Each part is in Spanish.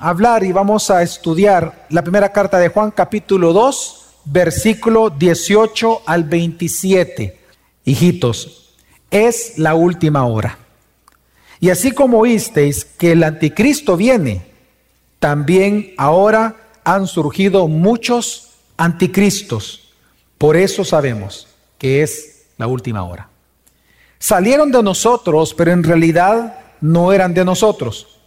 hablar y vamos a estudiar la primera carta de Juan capítulo 2, versículo 18 al 27. Hijitos, es la última hora. Y así como oísteis que el anticristo viene, también ahora han surgido muchos anticristos. Por eso sabemos que es la última hora. Salieron de nosotros, pero en realidad no eran de nosotros.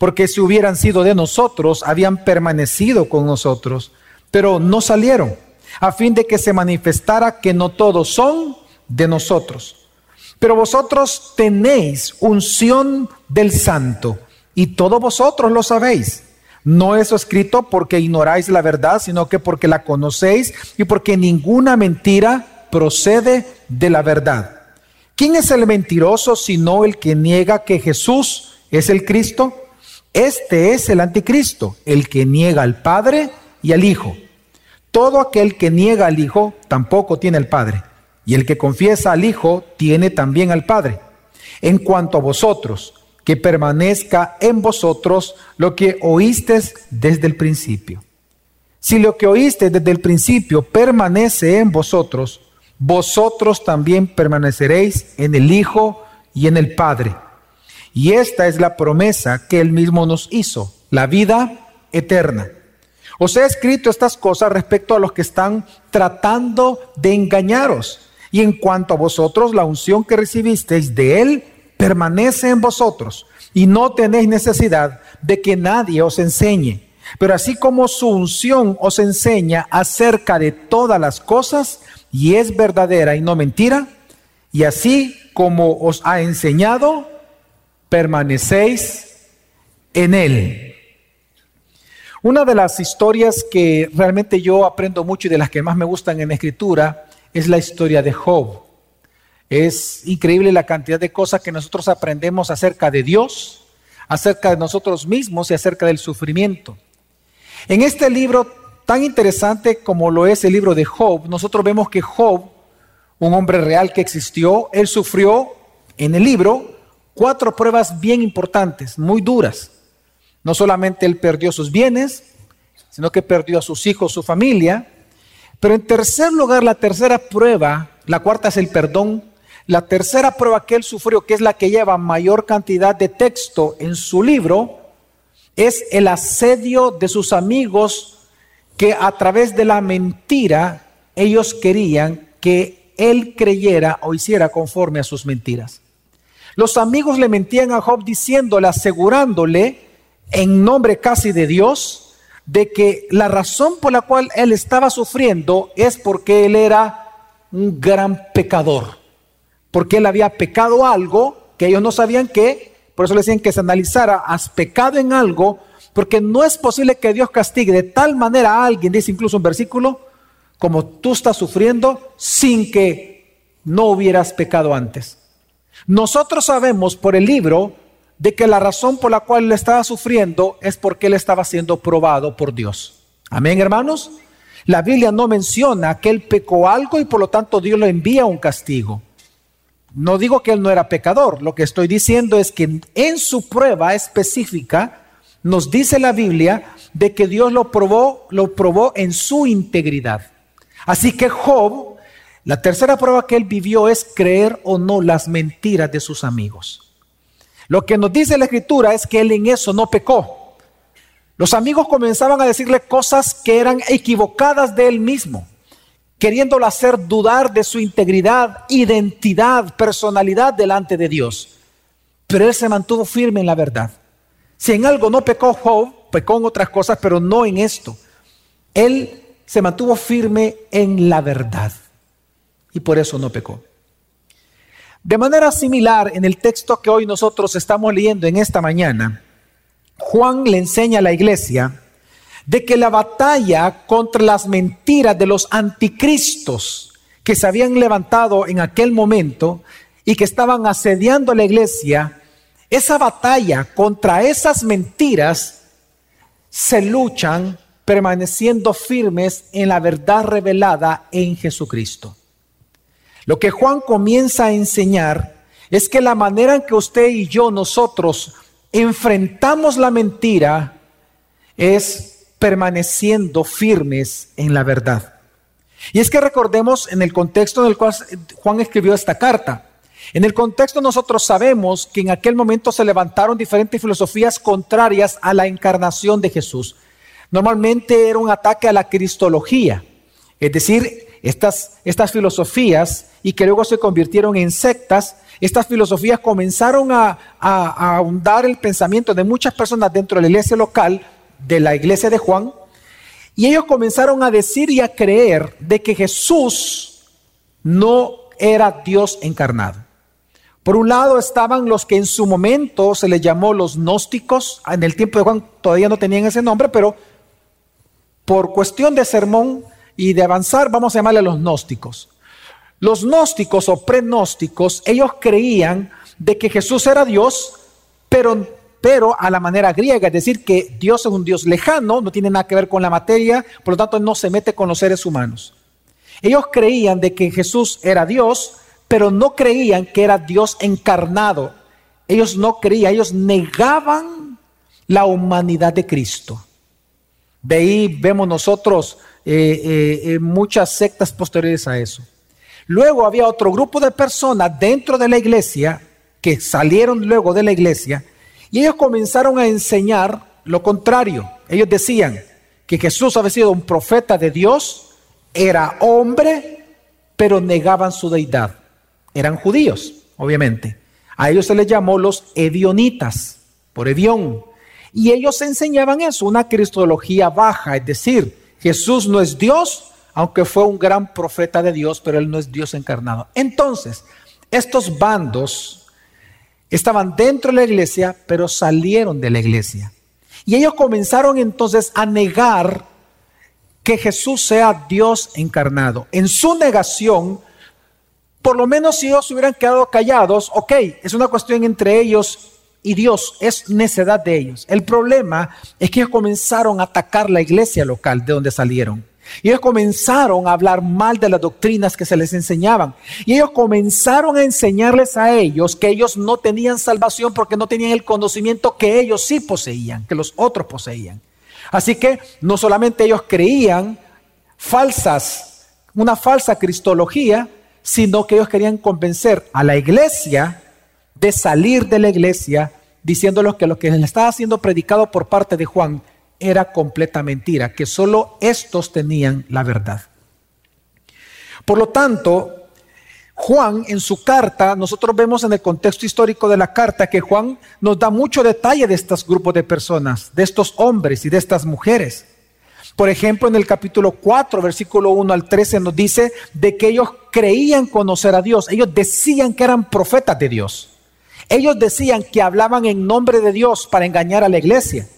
Porque si hubieran sido de nosotros, habían permanecido con nosotros, pero no salieron, a fin de que se manifestara que no todos son de nosotros. Pero vosotros tenéis unción del santo, y todos vosotros lo sabéis. No es escrito porque ignoráis la verdad, sino que porque la conocéis y porque ninguna mentira procede de la verdad. ¿Quién es el mentiroso sino el que niega que Jesús es el Cristo? Este es el anticristo, el que niega al Padre y al Hijo. Todo aquel que niega al Hijo tampoco tiene al Padre, y el que confiesa al Hijo tiene también al Padre. En cuanto a vosotros, que permanezca en vosotros lo que oísteis desde el principio. Si lo que oíste desde el principio permanece en vosotros, vosotros también permaneceréis en el Hijo y en el Padre. Y esta es la promesa que Él mismo nos hizo, la vida eterna. Os he escrito estas cosas respecto a los que están tratando de engañaros. Y en cuanto a vosotros, la unción que recibisteis de Él permanece en vosotros. Y no tenéis necesidad de que nadie os enseñe. Pero así como su unción os enseña acerca de todas las cosas, y es verdadera y no mentira, y así como os ha enseñado, permanecéis en él. Una de las historias que realmente yo aprendo mucho y de las que más me gustan en la escritura es la historia de Job. Es increíble la cantidad de cosas que nosotros aprendemos acerca de Dios, acerca de nosotros mismos y acerca del sufrimiento. En este libro tan interesante como lo es el libro de Job, nosotros vemos que Job, un hombre real que existió, él sufrió en el libro cuatro pruebas bien importantes, muy duras. No solamente él perdió sus bienes, sino que perdió a sus hijos, su familia. Pero en tercer lugar, la tercera prueba, la cuarta es el perdón. La tercera prueba que él sufrió, que es la que lleva mayor cantidad de texto en su libro, es el asedio de sus amigos que a través de la mentira ellos querían que él creyera o hiciera conforme a sus mentiras. Los amigos le mentían a Job diciéndole, asegurándole en nombre casi de Dios, de que la razón por la cual él estaba sufriendo es porque él era un gran pecador, porque él había pecado algo que ellos no sabían qué, por eso le decían que se analizara, has pecado en algo porque no es posible que Dios castigue de tal manera a alguien, dice incluso un versículo, como tú estás sufriendo sin que no hubieras pecado antes. Nosotros sabemos por el libro de que la razón por la cual él estaba sufriendo es porque él estaba siendo probado por Dios. Amén, hermanos. La Biblia no menciona que él pecó algo y por lo tanto Dios le envía un castigo. No digo que él no era pecador, lo que estoy diciendo es que en su prueba específica, nos dice la Biblia de que Dios lo probó, lo probó en su integridad. Así que Job, la tercera prueba que él vivió es creer o no las mentiras de sus amigos. Lo que nos dice la escritura es que él en eso no pecó. Los amigos comenzaban a decirle cosas que eran equivocadas de él mismo, queriéndolo hacer dudar de su integridad, identidad, personalidad delante de Dios. Pero él se mantuvo firme en la verdad. Si en algo no pecó Job, pecó en otras cosas, pero no en esto. Él se mantuvo firme en la verdad y por eso no pecó. De manera similar, en el texto que hoy nosotros estamos leyendo en esta mañana, Juan le enseña a la iglesia de que la batalla contra las mentiras de los anticristos que se habían levantado en aquel momento y que estaban asediando a la iglesia esa batalla contra esas mentiras se luchan permaneciendo firmes en la verdad revelada en Jesucristo. Lo que Juan comienza a enseñar es que la manera en que usted y yo nosotros enfrentamos la mentira es permaneciendo firmes en la verdad. Y es que recordemos en el contexto en el cual Juan escribió esta carta. En el contexto nosotros sabemos que en aquel momento se levantaron diferentes filosofías contrarias a la encarnación de Jesús. Normalmente era un ataque a la cristología, es decir, estas, estas filosofías y que luego se convirtieron en sectas, estas filosofías comenzaron a, a ahondar el pensamiento de muchas personas dentro de la iglesia local, de la iglesia de Juan, y ellos comenzaron a decir y a creer de que Jesús no era Dios encarnado. Por un lado estaban los que en su momento se les llamó los gnósticos, en el tiempo de Juan todavía no tenían ese nombre, pero por cuestión de sermón y de avanzar vamos a llamarle los gnósticos. Los gnósticos o prenósticos, ellos creían de que Jesús era Dios, pero, pero a la manera griega, es decir, que Dios es un Dios lejano, no tiene nada que ver con la materia, por lo tanto no se mete con los seres humanos. Ellos creían de que Jesús era Dios, pero no creían que era Dios encarnado. Ellos no creían, ellos negaban la humanidad de Cristo. De ahí vemos nosotros eh, eh, muchas sectas posteriores a eso. Luego había otro grupo de personas dentro de la iglesia que salieron luego de la iglesia y ellos comenzaron a enseñar lo contrario. Ellos decían que Jesús había sido un profeta de Dios, era hombre, pero negaban su deidad eran judíos, obviamente. A ellos se les llamó los edionitas, por Edión. Y ellos enseñaban eso, una cristología baja, es decir, Jesús no es Dios, aunque fue un gran profeta de Dios, pero él no es Dios encarnado. Entonces, estos bandos estaban dentro de la iglesia, pero salieron de la iglesia. Y ellos comenzaron entonces a negar que Jesús sea Dios encarnado. En su negación, por lo menos si ellos hubieran quedado callados, ok, es una cuestión entre ellos y Dios, es necedad de ellos. El problema es que ellos comenzaron a atacar la iglesia local de donde salieron. Y ellos comenzaron a hablar mal de las doctrinas que se les enseñaban. Y ellos comenzaron a enseñarles a ellos que ellos no tenían salvación porque no tenían el conocimiento que ellos sí poseían, que los otros poseían. Así que no solamente ellos creían falsas, una falsa cristología, sino que ellos querían convencer a la iglesia de salir de la iglesia diciéndoles que lo que les estaba siendo predicado por parte de Juan era completa mentira, que solo estos tenían la verdad. Por lo tanto, Juan en su carta, nosotros vemos en el contexto histórico de la carta que Juan nos da mucho detalle de estos grupos de personas, de estos hombres y de estas mujeres. Por ejemplo, en el capítulo 4, versículo 1 al 13 nos dice de que ellos creían conocer a Dios. Ellos decían que eran profetas de Dios. Ellos decían que hablaban en nombre de Dios para engañar a la iglesia.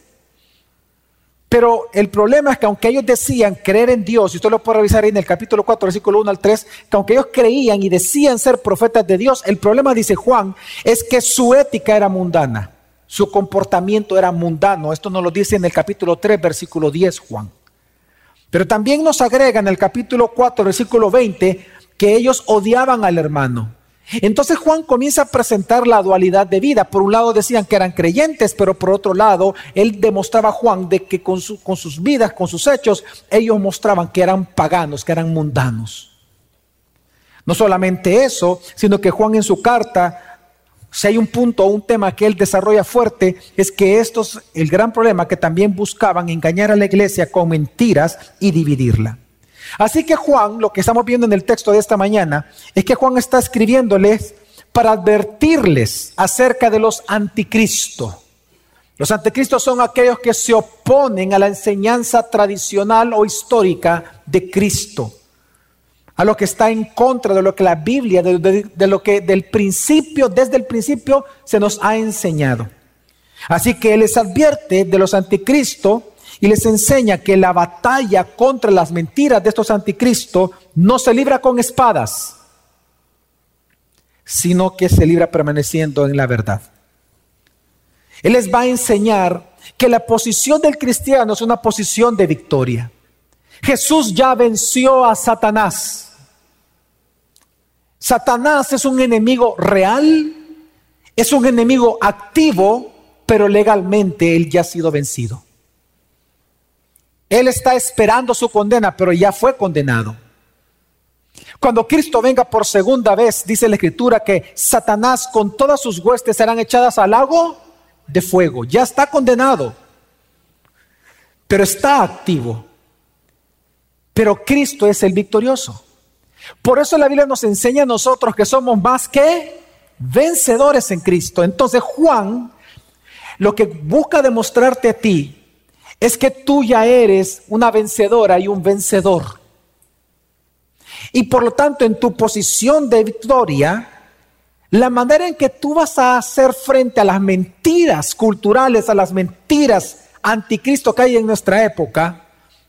Pero el problema es que aunque ellos decían creer en Dios, y usted lo puede revisar ahí en el capítulo 4, versículo 1 al 3, que aunque ellos creían y decían ser profetas de Dios, el problema, dice Juan, es que su ética era mundana, su comportamiento era mundano. Esto nos lo dice en el capítulo 3, versículo 10, Juan. Pero también nos agrega en el capítulo 4, versículo 20, que ellos odiaban al hermano. Entonces Juan comienza a presentar la dualidad de vida. Por un lado decían que eran creyentes, pero por otro lado él demostraba a Juan de que con, con sus vidas, con sus hechos, ellos mostraban que eran paganos, que eran mundanos. No solamente eso, sino que Juan en su carta si hay un punto o un tema que él desarrolla fuerte, es que estos, el gran problema que también buscaban engañar a la iglesia con mentiras y dividirla. Así que Juan, lo que estamos viendo en el texto de esta mañana, es que Juan está escribiéndoles para advertirles acerca de los anticristos. Los anticristos son aquellos que se oponen a la enseñanza tradicional o histórica de Cristo a lo que está en contra de lo que la Biblia, de, lo que del principio, desde el principio, se nos ha enseñado. Así que Él les advierte de los anticristos y les enseña que la batalla contra las mentiras de estos anticristos no se libra con espadas, sino que se libra permaneciendo en la verdad. Él les va a enseñar que la posición del cristiano es una posición de victoria. Jesús ya venció a Satanás. Satanás es un enemigo real, es un enemigo activo, pero legalmente él ya ha sido vencido. Él está esperando su condena, pero ya fue condenado. Cuando Cristo venga por segunda vez, dice la Escritura que Satanás con todas sus huestes serán echadas al lago de fuego. Ya está condenado, pero está activo. Pero Cristo es el victorioso. Por eso la Biblia nos enseña a nosotros que somos más que vencedores en Cristo. Entonces Juan lo que busca demostrarte a ti es que tú ya eres una vencedora y un vencedor. Y por lo tanto, en tu posición de victoria, la manera en que tú vas a hacer frente a las mentiras culturales, a las mentiras anticristo que hay en nuestra época,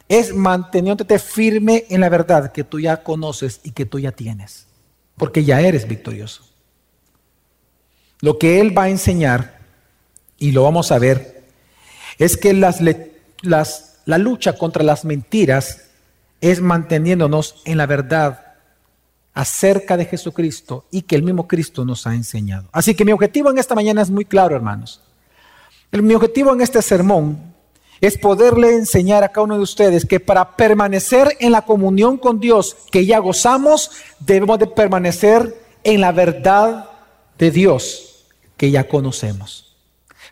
es manteniéndote firme en la verdad que tú ya conoces y que tú ya tienes, porque ya eres victorioso. Lo que Él va a enseñar, y lo vamos a ver, es que las, la lucha contra las mentiras es manteniéndonos en la verdad acerca de Jesucristo y que el mismo Cristo nos ha enseñado. Así que mi objetivo en esta mañana es muy claro, hermanos. mi objetivo en este sermón es poderle enseñar a cada uno de ustedes que para permanecer en la comunión con Dios que ya gozamos, debemos de permanecer en la verdad de Dios que ya conocemos.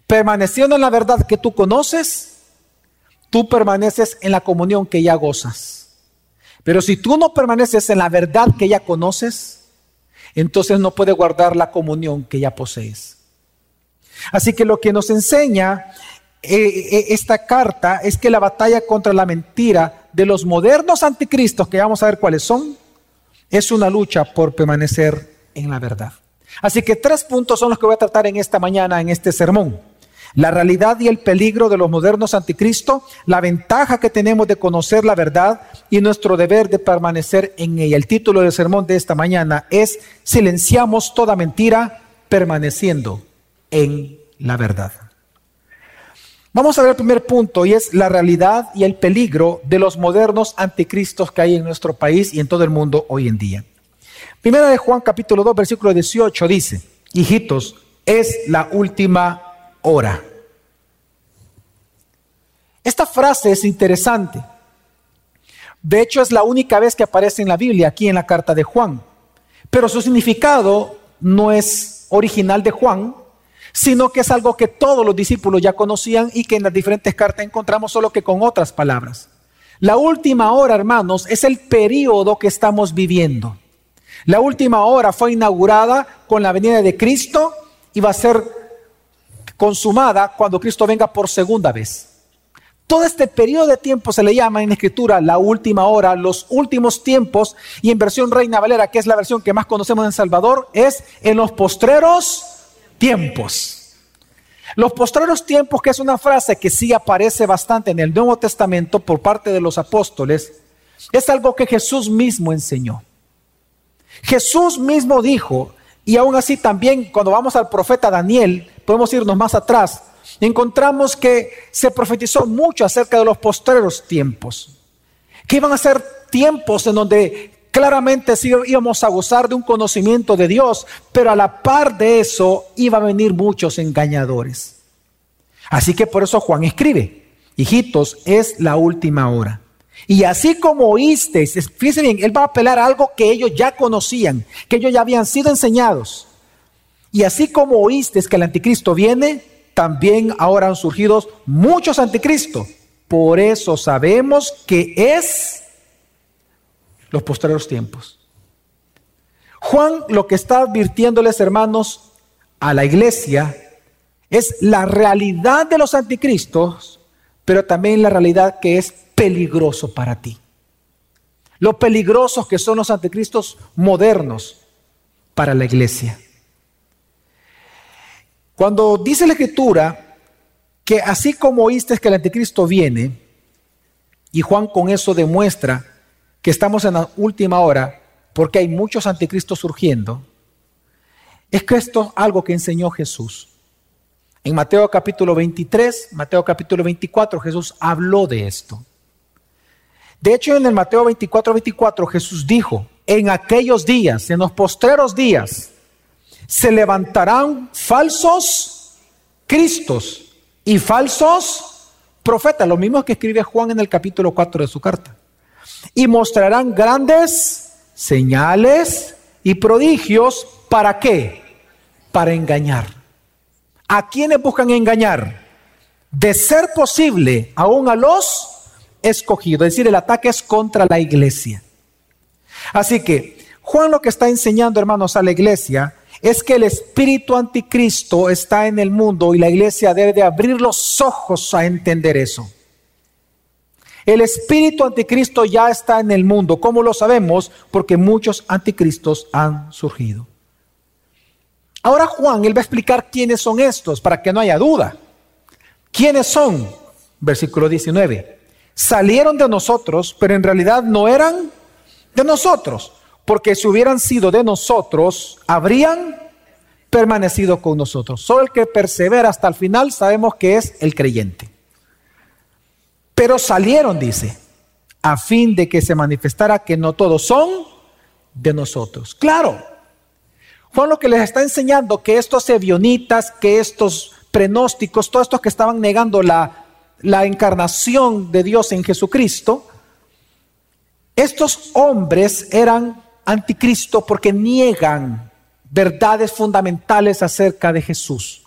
Permaneciendo en la verdad que tú conoces, tú permaneces en la comunión que ya gozas. Pero si tú no permaneces en la verdad que ya conoces, entonces no puedes guardar la comunión que ya posees. Así que lo que nos enseña eh, eh, esta carta es que la batalla contra la mentira de los modernos anticristos, que vamos a ver cuáles son, es una lucha por permanecer en la verdad. Así que tres puntos son los que voy a tratar en esta mañana, en este sermón. La realidad y el peligro de los modernos anticristos, la ventaja que tenemos de conocer la verdad y nuestro deber de permanecer en ella. El título del sermón de esta mañana es Silenciamos toda mentira permaneciendo en la verdad. Vamos a ver el primer punto y es la realidad y el peligro de los modernos anticristos que hay en nuestro país y en todo el mundo hoy en día. Primera de Juan capítulo 2 versículo 18 dice, hijitos, es la última hora. Esta frase es interesante. De hecho, es la única vez que aparece en la Biblia, aquí en la carta de Juan. Pero su significado no es original de Juan, sino que es algo que todos los discípulos ya conocían y que en las diferentes cartas encontramos solo que con otras palabras. La última hora, hermanos, es el periodo que estamos viviendo. La última hora fue inaugurada con la venida de Cristo y va a ser consumada cuando Cristo venga por segunda vez. Todo este periodo de tiempo se le llama en escritura la última hora, los últimos tiempos, y en versión Reina Valera, que es la versión que más conocemos en Salvador, es en los postreros tiempos. Los postreros tiempos, que es una frase que sí aparece bastante en el Nuevo Testamento por parte de los apóstoles, es algo que Jesús mismo enseñó. Jesús mismo dijo, y aún así también cuando vamos al profeta Daniel, podemos irnos más atrás, encontramos que se profetizó mucho acerca de los postreros tiempos, que iban a ser tiempos en donde Claramente sí íbamos a gozar de un conocimiento de Dios, pero a la par de eso iba a venir muchos engañadores. Así que por eso Juan escribe, hijitos, es la última hora. Y así como oísteis, fíjense bien, él va a apelar a algo que ellos ya conocían, que ellos ya habían sido enseñados. Y así como oísteis que el anticristo viene, también ahora han surgido muchos anticristos. Por eso sabemos que es los posteriores tiempos. Juan lo que está advirtiéndoles, hermanos, a la iglesia es la realidad de los anticristos, pero también la realidad que es peligroso para ti. Lo peligrosos que son los anticristos modernos para la iglesia. Cuando dice la escritura que así como oíste que el anticristo viene, y Juan con eso demuestra que estamos en la última hora porque hay muchos anticristos surgiendo, es que esto es algo que enseñó Jesús. En Mateo capítulo 23, Mateo capítulo 24, Jesús habló de esto. De hecho, en el Mateo 24, 24, Jesús dijo, en aquellos días, en los postreros días, se levantarán falsos cristos y falsos profetas, lo mismo que escribe Juan en el capítulo 4 de su carta. Y mostrarán grandes señales y prodigios. ¿Para qué? Para engañar. ¿A quiénes buscan engañar? De ser posible, aún a los escogidos. Es decir, el ataque es contra la iglesia. Así que Juan lo que está enseñando, hermanos, a la iglesia es que el espíritu anticristo está en el mundo y la iglesia debe de abrir los ojos a entender eso. El espíritu anticristo ya está en el mundo. ¿Cómo lo sabemos? Porque muchos anticristos han surgido. Ahora Juan, él va a explicar quiénes son estos para que no haya duda. ¿Quiénes son? Versículo 19. Salieron de nosotros, pero en realidad no eran de nosotros porque si hubieran sido de nosotros, habrían permanecido con nosotros. Solo el que persevera hasta el final sabemos que es el creyente. Pero salieron, dice, a fin de que se manifestara que no todos son de nosotros. Claro, Juan lo que les está enseñando que estos evionitas, que estos prenósticos, todos estos que estaban negando la, la encarnación de Dios en Jesucristo, estos hombres eran anticristo porque niegan verdades fundamentales acerca de Jesús.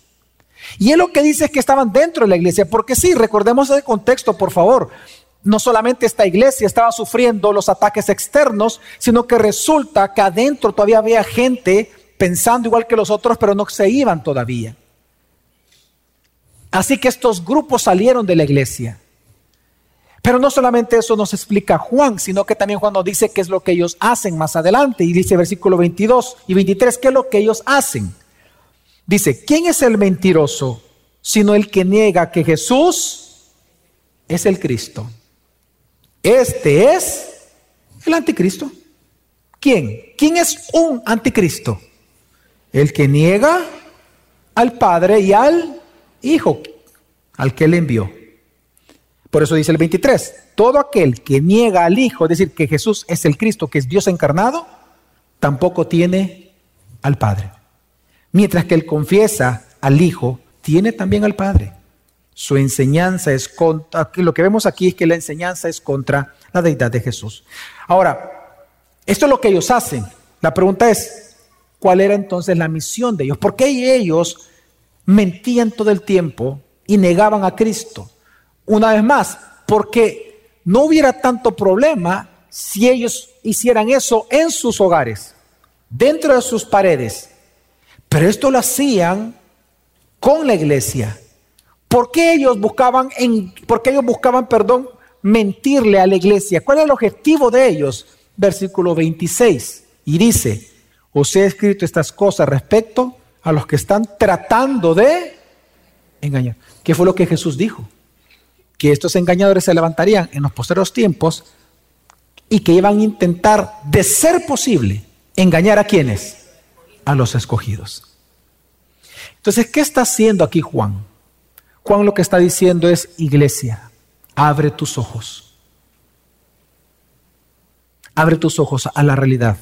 Y él lo que dice es que estaban dentro de la iglesia, porque sí, recordemos ese contexto, por favor. No solamente esta iglesia estaba sufriendo los ataques externos, sino que resulta que adentro todavía había gente pensando igual que los otros, pero no se iban todavía. Así que estos grupos salieron de la iglesia. Pero no solamente eso nos explica Juan, sino que también Juan nos dice qué es lo que ellos hacen más adelante. Y dice versículo 22 y 23, ¿qué es lo que ellos hacen? Dice, ¿quién es el mentiroso sino el que niega que Jesús es el Cristo? Este es el anticristo. ¿Quién? ¿Quién es un anticristo? El que niega al Padre y al Hijo, al que le envió. Por eso dice el 23, todo aquel que niega al Hijo, es decir, que Jesús es el Cristo, que es Dios encarnado, tampoco tiene al Padre. Mientras que el confiesa al Hijo, tiene también al Padre. Su enseñanza es contra, lo que vemos aquí es que la enseñanza es contra la deidad de Jesús. Ahora, esto es lo que ellos hacen. La pregunta es, ¿cuál era entonces la misión de ellos? ¿Por qué ellos mentían todo el tiempo y negaban a Cristo? Una vez más, porque no hubiera tanto problema si ellos hicieran eso en sus hogares, dentro de sus paredes. Pero esto lo hacían con la iglesia. ¿Por qué ellos buscaban, en, porque ellos buscaban, perdón, mentirle a la iglesia? ¿Cuál es el objetivo de ellos? Versículo 26. Y dice, os he escrito estas cosas respecto a los que están tratando de engañar. ¿Qué fue lo que Jesús dijo? Que estos engañadores se levantarían en los posteriores tiempos y que iban a intentar, de ser posible, engañar a quienes? A los escogidos. Entonces, ¿qué está haciendo aquí Juan? Juan lo que está diciendo es, iglesia, abre tus ojos. Abre tus ojos a la realidad.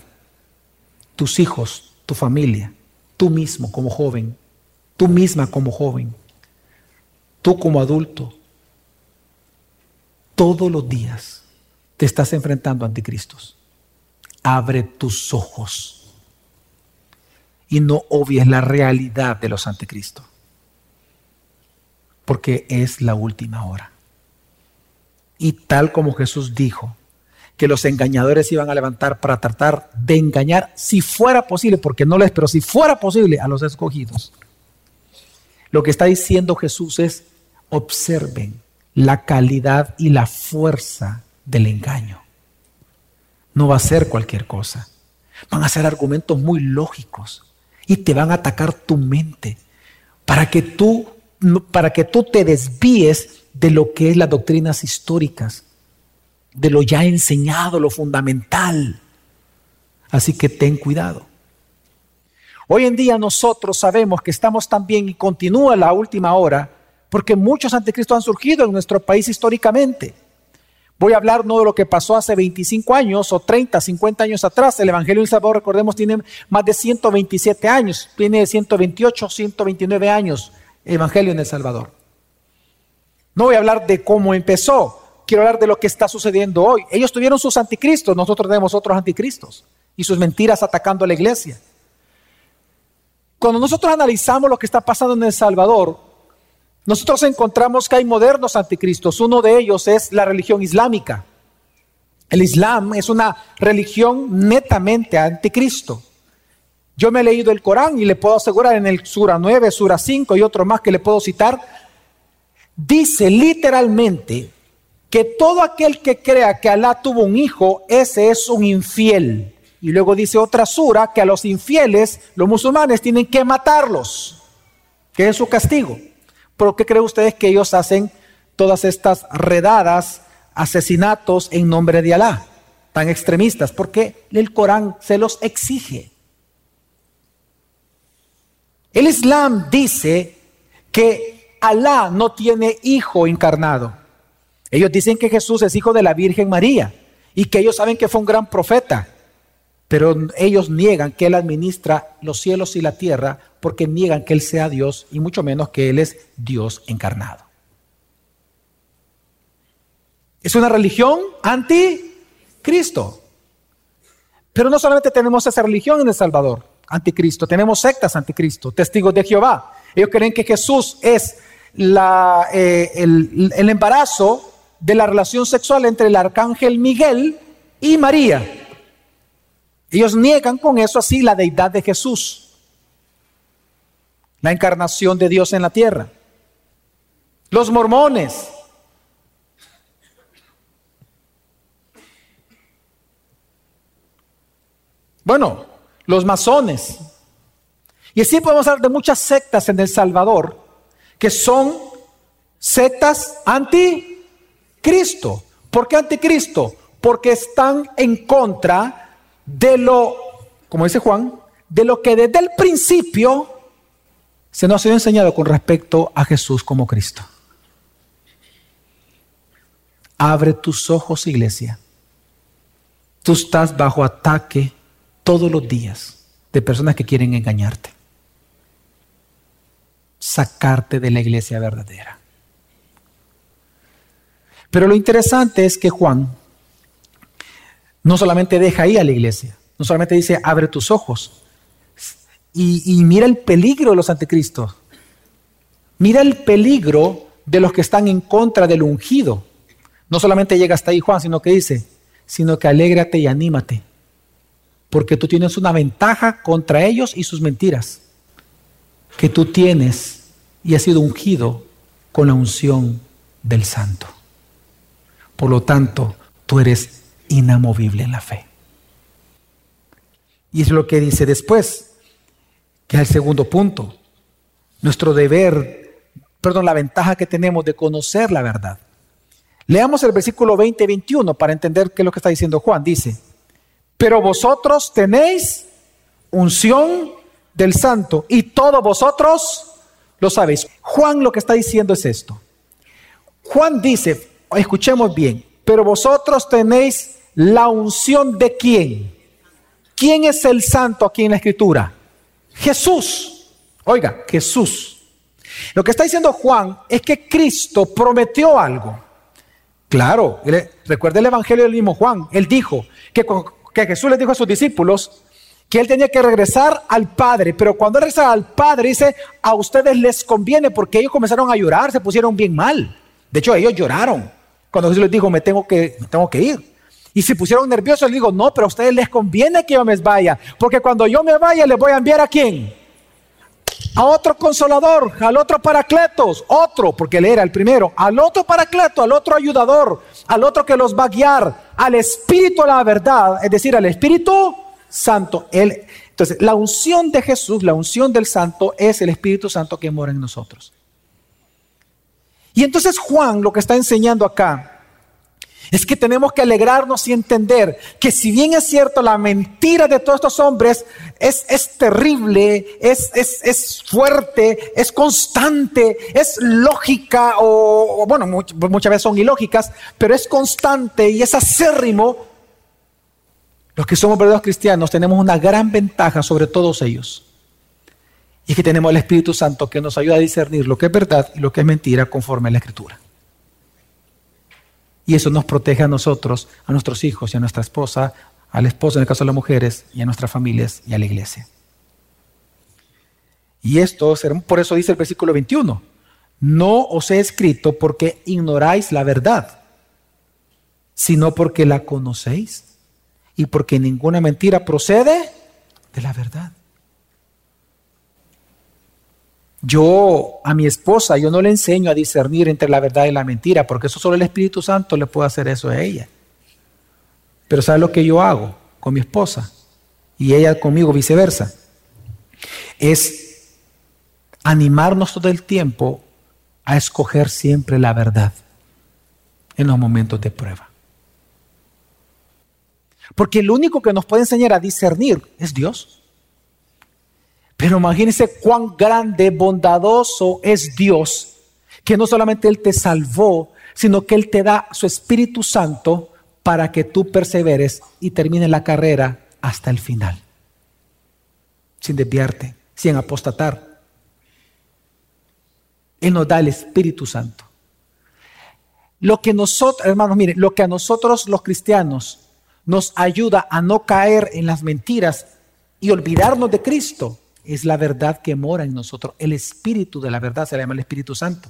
Tus hijos, tu familia, tú mismo como joven, tú misma como joven, tú como adulto, todos los días te estás enfrentando a anticristos. Abre tus ojos y no obvies la realidad de los anticristos. Porque es la última hora. Y tal como Jesús dijo, que los engañadores iban a levantar para tratar de engañar, si fuera posible, porque no les, pero si fuera posible, a los escogidos. Lo que está diciendo Jesús es, observen, la calidad y la fuerza del engaño. No va a ser cualquier cosa. Van a ser argumentos muy lógicos y te van a atacar tu mente para que tú para que tú te desvíes de lo que es las doctrinas históricas, de lo ya enseñado, lo fundamental. Así que ten cuidado. Hoy en día nosotros sabemos que estamos también y continúa la última hora porque muchos anticristos han surgido en nuestro país históricamente. Voy a hablar no de lo que pasó hace 25 años o 30, 50 años atrás. El Evangelio de El Salvador, recordemos, tiene más de 127 años, tiene 128, 129 años el Evangelio en El Salvador. No voy a hablar de cómo empezó, quiero hablar de lo que está sucediendo hoy. Ellos tuvieron sus anticristos, nosotros tenemos otros anticristos y sus mentiras atacando a la iglesia. Cuando nosotros analizamos lo que está pasando en El Salvador, nosotros encontramos que hay modernos anticristos. Uno de ellos es la religión islámica. El Islam es una religión netamente anticristo. Yo me he leído el Corán y le puedo asegurar en el Sura 9, Sura 5 y otro más que le puedo citar, dice literalmente que todo aquel que crea que Alá tuvo un hijo, ese es un infiel. Y luego dice otra sura que a los infieles, los musulmanes, tienen que matarlos, que es su castigo. ¿Por qué creen ustedes que ellos hacen todas estas redadas, asesinatos en nombre de Alá, tan extremistas? Porque el Corán se los exige. El Islam dice que Alá no tiene hijo encarnado. Ellos dicen que Jesús es hijo de la Virgen María y que ellos saben que fue un gran profeta, pero ellos niegan que Él administra los cielos y la tierra porque niegan que Él sea Dios y mucho menos que Él es Dios encarnado. Es una religión anti-Cristo. Pero no solamente tenemos esa religión en El Salvador anticristo, tenemos sectas anticristo, testigos de Jehová. Ellos creen que Jesús es la, eh, el, el embarazo de la relación sexual entre el arcángel Miguel y María. Ellos niegan con eso así la deidad de Jesús, la encarnación de Dios en la tierra. Los mormones. Bueno, los masones. Y así podemos hablar de muchas sectas en El Salvador que son sectas anticristo. ¿Por qué anticristo? Porque están en contra de lo, como dice Juan, de lo que desde el principio se nos ha sido enseñado con respecto a Jesús como Cristo. Abre tus ojos, iglesia. Tú estás bajo ataque todos los días de personas que quieren engañarte, sacarte de la iglesia verdadera. Pero lo interesante es que Juan no solamente deja ahí a la iglesia, no solamente dice, abre tus ojos y, mira el peligro de los anticristos, mira el peligro de los que están en contra del ungido. No solamente llega hasta ahí Juan, sino que dice, sino que alégrate y anímate porque tú tienes una ventaja contra ellos y sus mentiras, que tú tienes y has sido ungido con la unción del santo. Por lo tanto, tú eres inamovible en la fe. Y es lo que dice después, que es el segundo punto, nuestro deber, perdón, la ventaja que tenemos de conocer la verdad. Leamos el versículo 20 y 21 para entender qué es lo que está diciendo Juan. Dice, pero vosotros tenéis unción del santo y todos vosotros lo sabéis. Juan lo que está diciendo es esto. Juan dice, escuchemos bien, pero vosotros tenéis la unción de quién? ¿Quién es el santo aquí en la escritura? Jesús. Oiga, Jesús. Lo que está diciendo Juan es que Cristo prometió algo. Claro, recuerda el Evangelio del mismo Juan. Él dijo que Jesús les dijo a sus discípulos que él tenía que regresar al Padre, pero cuando regresa al Padre dice, a ustedes les conviene porque ellos comenzaron a llorar, se pusieron bien mal. De hecho, ellos lloraron cuando Jesús les dijo, me tengo que, tengo que ir. Y se pusieron nerviosos, les digo, no, pero a ustedes les conviene que yo me vaya, porque cuando yo me vaya les voy a enviar a quién? A otro consolador, al otro paracletos, otro, porque él era el primero, al otro paracleto, al otro ayudador, al otro que los va a guiar, al Espíritu de la verdad, es decir, al Espíritu Santo. Él, entonces, la unción de Jesús, la unción del Santo, es el Espíritu Santo que mora en nosotros. Y entonces Juan lo que está enseñando acá es que tenemos que alegrarnos y entender que si bien es cierto la mentira de todos estos hombres es, es terrible, es, es, fuerte, es constante, es lógica o, bueno, muchas veces son ilógicas, pero es constante y es acérrimo, los que somos verdaderos cristianos tenemos una gran ventaja sobre todos ellos. Y es que tenemos el Espíritu Santo que nos ayuda a discernir lo que es verdad y lo que es mentira conforme a la Escritura. Y eso nos protege a nosotros, a nuestros hijos y a nuestra esposa, al esposo en el caso de las mujeres, y a nuestras familias y a la iglesia. Y esto, por eso dice el versículo 21, no os he escrito porque ignoráis la verdad, sino porque la conocéis y porque ninguna mentira procede de la verdad. Yo a mi esposa, yo no le enseño a discernir entre la verdad y la mentira, porque eso solo el Espíritu Santo le puede hacer eso a ella. Pero ¿sabe lo que yo hago con mi esposa? Y ella conmigo viceversa. Es animarnos todo el tiempo a escoger siempre la verdad en los momentos de prueba. Porque el único que nos puede enseñar a discernir es Dios. Pero imagínense cuán grande, bondadoso es Dios, que no solamente Él te salvó, sino que Él te da su Espíritu Santo para que tú perseveres y termines la carrera hasta el final, sin desviarte, sin apostatar. Él nos da el Espíritu Santo. Lo que nosotros, hermanos, miren, lo que a nosotros los cristianos nos ayuda a no caer en las mentiras y olvidarnos de Cristo es la verdad que mora en nosotros. El Espíritu de la verdad se llama el Espíritu Santo.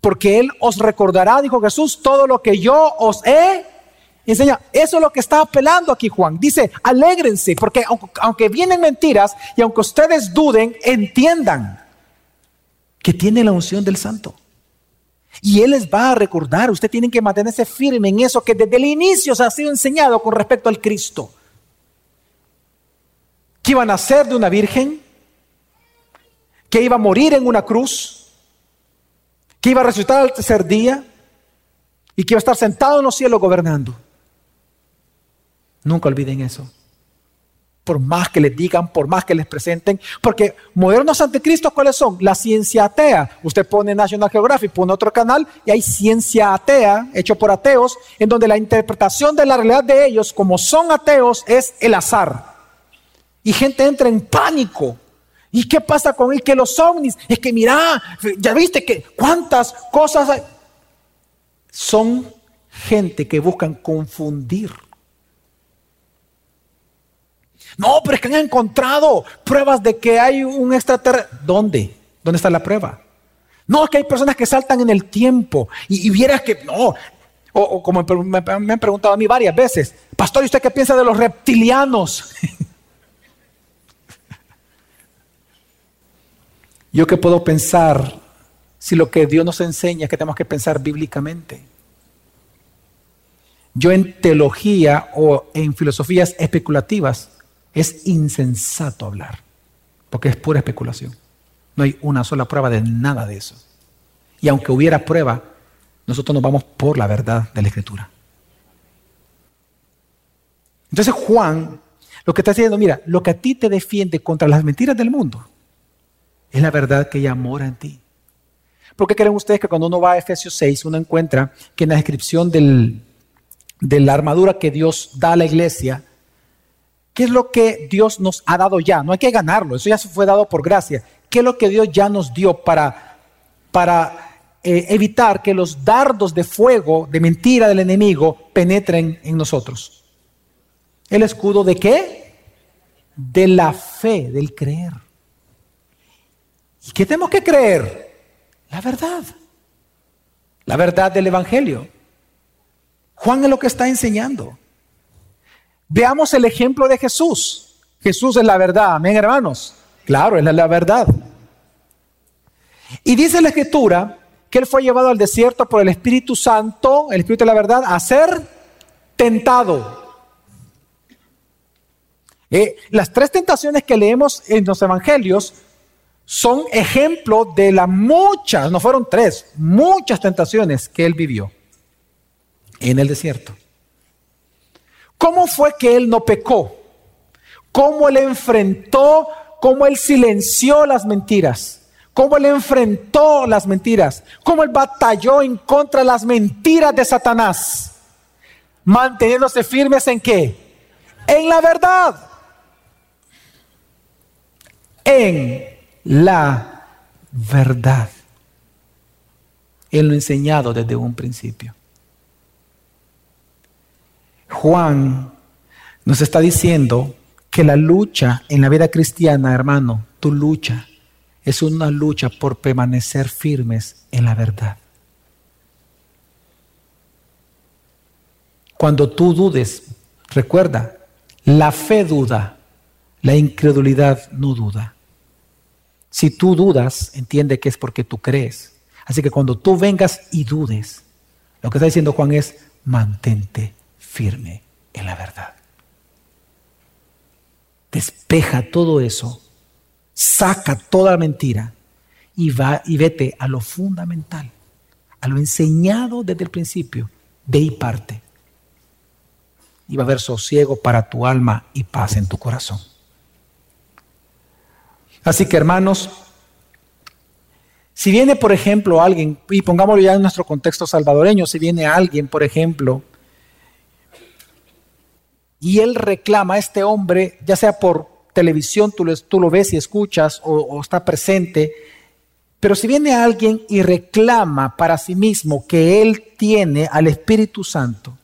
Porque Él os recordará, dijo Jesús, todo lo que yo os he enseñado. Eso es lo que está apelando aquí Juan. Dice, alégrense, porque aunque vienen mentiras y aunque ustedes duden, entiendan que tiene la unción del Santo. Y Él les va a recordar, ustedes tienen que mantenerse firme en eso que desde el inicio se ha sido enseñado con respecto al Cristo que iba a nacer de una virgen, que iba a morir en una cruz, que iba a resucitar al tercer día y que iba a estar sentado en los cielos gobernando. Nunca olviden eso. Por más que les digan, por más que les presenten, porque modernos anticristos, ¿cuáles son? La ciencia atea. Usted pone National Geographic, pone otro canal y hay ciencia atea, hecho por ateos, en donde la interpretación de la realidad de ellos, como son ateos, es el azar. Y gente entra en pánico. ¿Y qué pasa con él? Que los ovnis, es que mira, ya viste que cuántas cosas hay. Son gente que buscan confundir. No, pero es que han encontrado pruebas de que hay un extraterrestre. ¿Dónde? ¿Dónde está la prueba? No, es que hay personas que saltan en el tiempo y, vieras que no. O, como me, me, han preguntado a mí varias veces, Pastor, ¿y usted qué piensa de los reptilianos? Yo que puedo pensar si lo que Dios nos enseña es que tenemos que pensar bíblicamente. Yo en teología o en filosofías especulativas es insensato hablar, porque es pura especulación. No hay una sola prueba de nada de eso. Y aunque hubiera prueba, nosotros nos vamos por la verdad de la Escritura. Entonces Juan lo que está diciendo, mira, lo que a ti te defiende contra las mentiras del mundo, es la verdad que ella mora en ti. ¿Por qué creen ustedes que cuando uno va a Efesios 6, uno encuentra que en la descripción de la armadura que Dios da a la iglesia, ¿qué es lo que Dios nos ha dado ya? No hay que ganarlo, eso ya se fue dado por gracia. ¿Qué es lo que Dios ya nos dio para, para eh, evitar que los dardos de fuego, de mentira del enemigo, penetren en nosotros? ¿El escudo de qué? De la fe, del creer. ¿Y qué tenemos que creer? La verdad. La verdad del Evangelio. Juan es lo que está enseñando. Veamos el ejemplo de Jesús. Jesús es la verdad, amén hermanos. Claro, Él es la verdad. Y dice la escritura que Él fue llevado al desierto por el Espíritu Santo, el Espíritu de la verdad, a ser tentado. Eh, las tres tentaciones que leemos en los evangelios son ejemplo de las muchas, no fueron tres, muchas tentaciones que él vivió en el desierto. ¿Cómo fue que él no pecó? ¿Cómo él enfrentó, cómo él silenció las mentiras? ¿Cómo él enfrentó las mentiras? ¿Cómo él batalló en contra de las mentiras de Satanás? Manteniéndose firmes en qué? En la verdad. En la verdad. Él lo enseñado desde un principio. Juan nos está diciendo que la lucha en la vida cristiana, hermano, tu lucha es una lucha por permanecer firmes en la verdad. Cuando tú dudes, recuerda, la fe duda, la incredulidad no duda. Si tú dudas, entiende que es porque tú crees. Así que cuando tú vengas y dudes, lo que está diciendo Juan es, mantente firme en la verdad. Despeja todo eso, saca toda la mentira y va y vete a lo fundamental, a lo enseñado desde el principio, de y parte. Y va a haber sosiego para tu alma y paz en tu corazón. Así que hermanos, si viene, por ejemplo, alguien, y pongámoslo ya en nuestro contexto salvadoreño, si viene alguien, por ejemplo, y él reclama a este hombre, ya sea por televisión, tú lo, ves y escuchas o está presente, pero si viene alguien y reclama para sí mismo que él tiene al Espíritu Santo,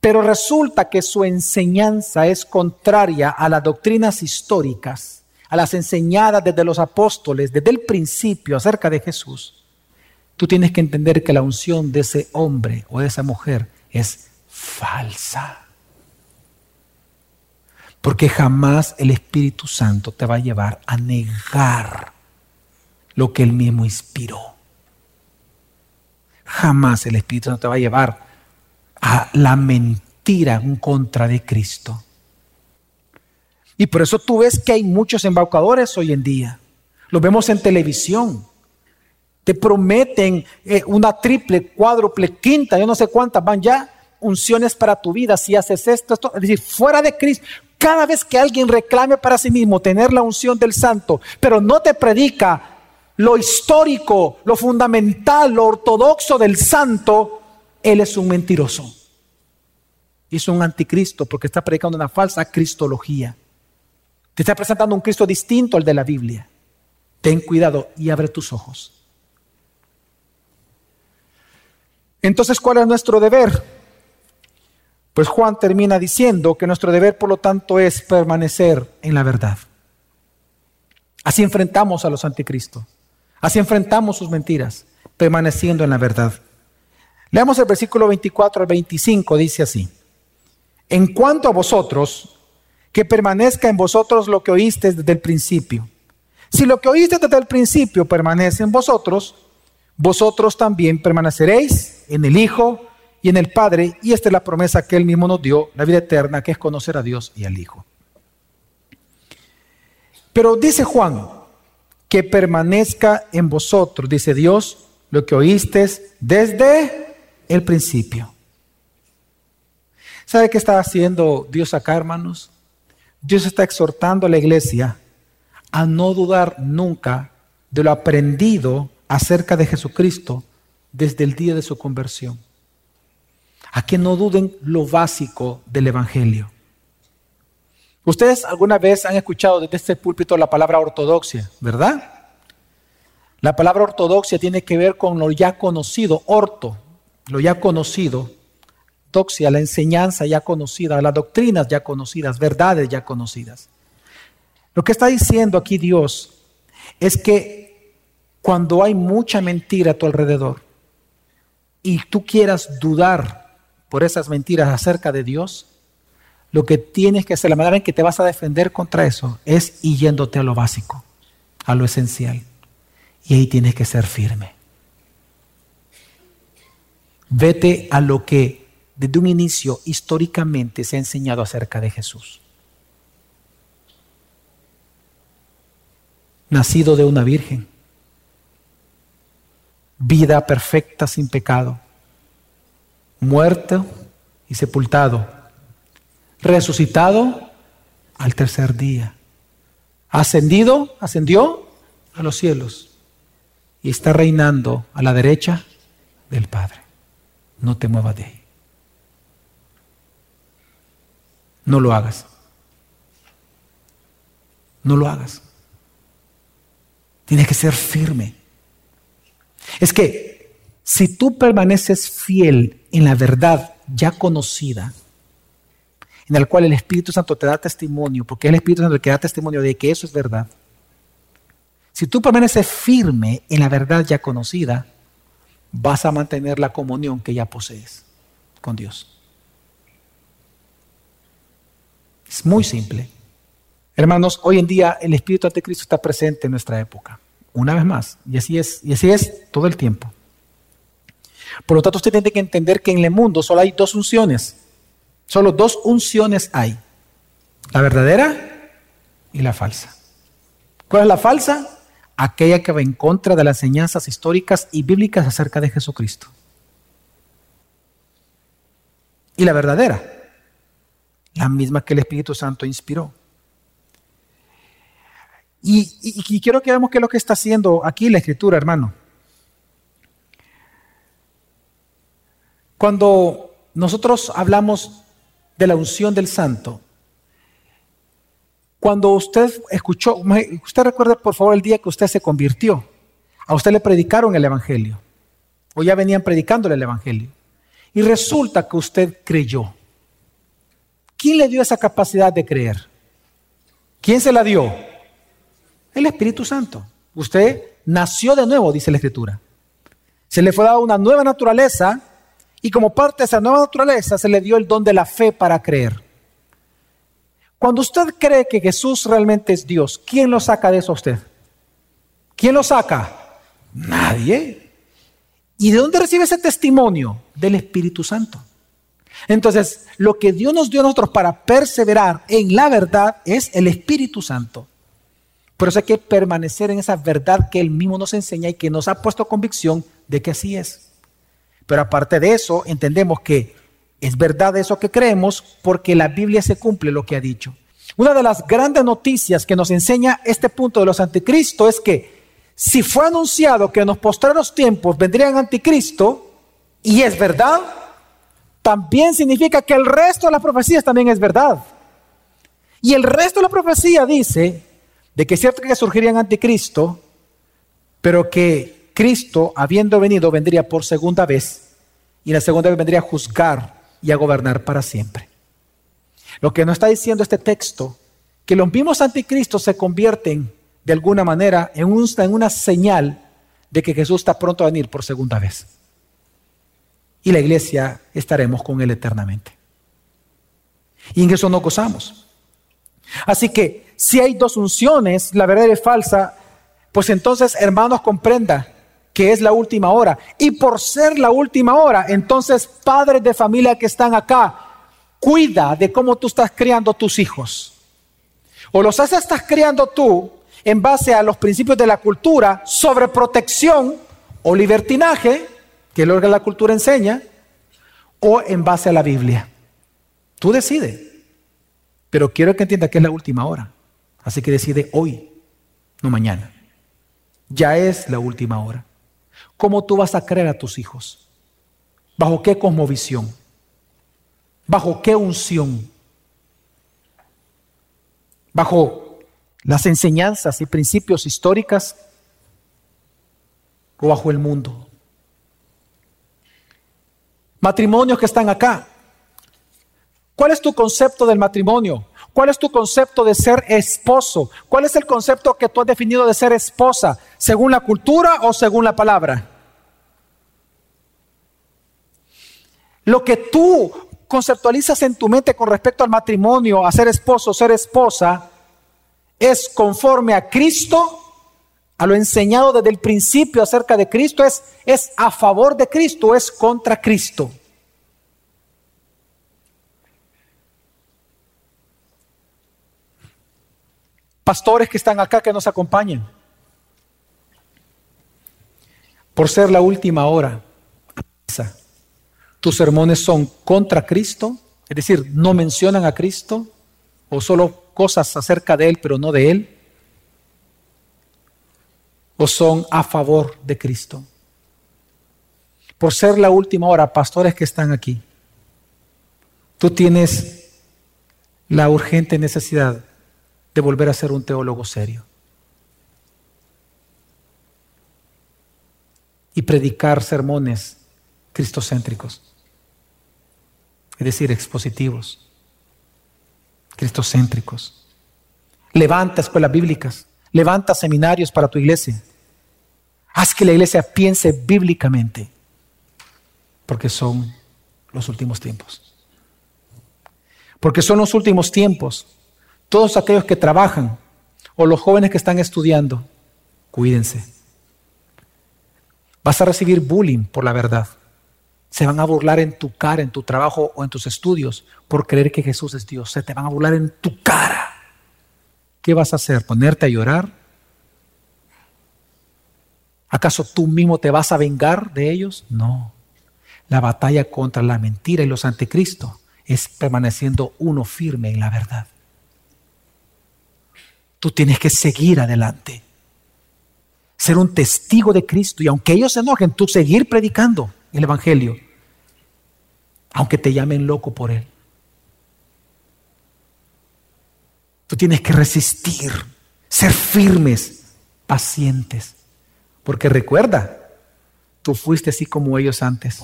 pero resulta que su enseñanza es contraria a las doctrinas históricas, a las enseñadas desde los apóstoles, desde el principio acerca de Jesús, tú tienes que entender que la unción de ese hombre o de esa mujer es falsa. Porque jamás el Espíritu Santo te va a llevar a negar lo que él mismo inspiró. Jamás el Espíritu Santo te va a llevar a la mentira en contra de Cristo. Y por eso tú ves que hay muchos embaucadores hoy en día. Los vemos en televisión. Te prometen eh, una triple, cuádruple, quinta, yo no sé cuántas van ya, unciones para tu vida si haces esto, esto. Es decir, fuera de Cristo. Cada vez que alguien reclame para sí mismo tener la unción del santo, pero no te predica lo histórico, lo fundamental, lo ortodoxo del santo, él es un mentiroso. Es un anticristo porque está predicando una falsa cristología. Te está presentando un Cristo distinto al de la Biblia. Ten cuidado y abre tus ojos. Entonces, ¿cuál es nuestro deber? Pues Juan termina diciendo que nuestro deber, por lo tanto, es permanecer en la verdad. Así enfrentamos a los anticristos. Así enfrentamos sus mentiras, permaneciendo en la verdad. Leamos el versículo 24 al 25, dice así. En cuanto a vosotros, que permanezca en vosotros lo que oíste desde el principio. Si lo que oíste desde el principio permanece en vosotros, vosotros también permaneceréis en el Hijo y en el Padre, y esta es la promesa que Él mismo nos dio, la vida eterna, que es conocer a Dios y al Hijo. Pero dice Juan, que permanezca en vosotros, dice Dios, lo que oíste desde el principio. ¿Sabe qué está haciendo Dios acá, hermanos? Dios está exhortando a la iglesia a no dudar nunca de lo aprendido acerca de Jesucristo desde el día de su conversión. A que no duden lo básico del Evangelio. Ustedes alguna vez han escuchado desde este púlpito la palabra ortodoxia, ¿verdad? La palabra ortodoxia tiene que ver con lo ya conocido, orto, lo ya conocido, la enseñanza ya conocida, las doctrinas ya conocidas, verdades ya conocidas. Lo que está diciendo aquí Dios es que cuando hay mucha mentira a tu alrededor y tú quieras dudar por esas mentiras acerca de Dios, lo que tienes que hacer, la manera en que te vas a defender contra eso es yéndote a lo básico, a lo esencial. Y ahí tienes que ser firme. Vete a lo que desde un inicio históricamente se ha enseñado acerca de Jesús. Nacido de una virgen, vida perfecta sin pecado, muerto y sepultado, resucitado al tercer día, ascendido, ascendió a los cielos y está reinando a la derecha del Padre. No te muevas de ahí. No lo hagas. No lo hagas. Tienes que ser firme. Es que si tú permaneces fiel en la verdad ya conocida, en el cual el Espíritu Santo te da testimonio, porque es el Espíritu Santo el que da testimonio de que eso es verdad. Si tú permaneces firme en la verdad ya conocida, vas a mantener la comunión que ya posees con Dios. Es muy simple. Hermanos, hoy en día el Espíritu Anticristo está presente en nuestra época. Una vez más. Y así es, y así es todo el tiempo. Por lo tanto, usted tiene que entender que en el mundo solo hay dos unciones. Solo dos unciones hay. La verdadera y la falsa. ¿Cuál es la falsa? Aquella que va en contra de las enseñanzas históricas y bíblicas acerca de Jesucristo. Y la verdadera, la misma que el Espíritu Santo inspiró. Y, quiero que veamos qué es lo que está haciendo aquí la Escritura, hermano. Cuando nosotros hablamos de la unción del santo, cuando usted escuchó, usted recuerda por favor el día que usted se convirtió, a usted le predicaron el Evangelio, o ya venían predicándole el Evangelio, y resulta que usted creyó. ¿Quién le dio esa capacidad de creer? ¿Quién se la dio? El Espíritu Santo. Usted nació de nuevo, dice la Escritura. Se le fue dada una nueva naturaleza y como parte de esa nueva naturaleza se le dio el don de la fe para creer. Cuando usted cree que Jesús realmente es Dios, ¿quién lo saca de eso a usted? ¿Quién lo saca? Nadie. ¿Y de dónde recibe ese testimonio? Del Espíritu Santo. Entonces, lo que Dios nos dio a nosotros para perseverar en la verdad es el Espíritu Santo. Por eso hay que permanecer en esa verdad que Él mismo nos enseña y que nos ha puesto convicción de que así es. Pero aparte de eso, entendemos que es verdad eso que creemos porque la Biblia se cumple lo que ha dicho. Una de las grandes noticias que nos enseña este punto de los anticristos es que si fue anunciado que en los postreros tiempos vendrían anticristo, y es verdad, también significa que el resto de las profecías también es verdad. Y el resto de la profecía dice de que es cierto que surgirían anticristo, pero que Cristo, habiendo venido, vendría por segunda vez y la segunda vez vendría a juzgar y a gobernar para siempre. Lo que nos está diciendo este texto, que los mismos anticristos se convierten de alguna manera en, en una señal de que Jesús está pronto a venir por segunda vez. Y la iglesia estaremos con Él eternamente. Y en eso no gozamos. Así que si hay dos unciones, la verdad es falsa, pues entonces, hermanos, comprenda que es la última hora. Y por ser la última hora, entonces, padres de familia que están acá, cuida de cómo tú estás criando tus hijos. O los estás criando tú en base a los principios de la cultura sobre protección o libertinaje, que es lo que la cultura enseña, o en base a la Biblia. Tú decides. Pero quiero que entienda que es la última hora. Así que decide hoy, no mañana. Ya es la última hora. ¿Cómo tú vas a creer a tus hijos? ¿Bajo qué cosmovisión? ¿Bajo qué unción? ¿Bajo las enseñanzas y principios históricas o bajo el mundo? Matrimonios que están acá, ¿Cuál es tu concepto del matrimonio? ¿Cuál es tu concepto de ser esposo? ¿Cuál es el concepto que tú has definido de ser esposa? ¿Según la cultura o según la palabra? Lo que tú conceptualizas en tu mente con respecto al matrimonio, a ser esposo, ser esposa, es conforme a Cristo, a lo enseñado desde el principio acerca de Cristo, es, es a favor de Cristo, es contra Cristo. pastores que están acá que nos acompañen. Por ser la última hora, tus sermones son contra Cristo, es decir, no mencionan a Cristo, o solo cosas acerca de Él, pero no de Él, o son a favor de Cristo. Por ser la última hora, pastores que están aquí, tú tienes la urgente necesidad de volver a ser un teólogo serio. Y predicar sermones cristocéntricos, es decir, expositivos. cristocéntricos. Levanta escuelas bíblicas, levanta seminarios para tu iglesia. Haz que la iglesia piense bíblicamente, porque son los últimos tiempos. Porque son los últimos tiempos. Todos aquellos que trabajan o los jóvenes que están estudiando, cuídense. Vas a recibir bullying por la verdad. Se van a burlar en tu cara, en tu trabajo o en tus estudios por creer que Jesús es Dios. Se te van a burlar en tu cara. ¿Qué vas a hacer? ¿Ponerte a llorar? ¿Acaso tú mismo te vas a vengar de ellos? No. La batalla contra la mentira y los anticristos es permaneciendo uno firme en la verdad. Tú tienes que seguir adelante. Ser un testigo de Cristo. Y aunque ellos se enojen, tú seguir predicando el Evangelio. Aunque te llamen loco por él. Tú tienes que resistir, ser firmes, pacientes. Porque recuerda, tú fuiste así como ellos antes.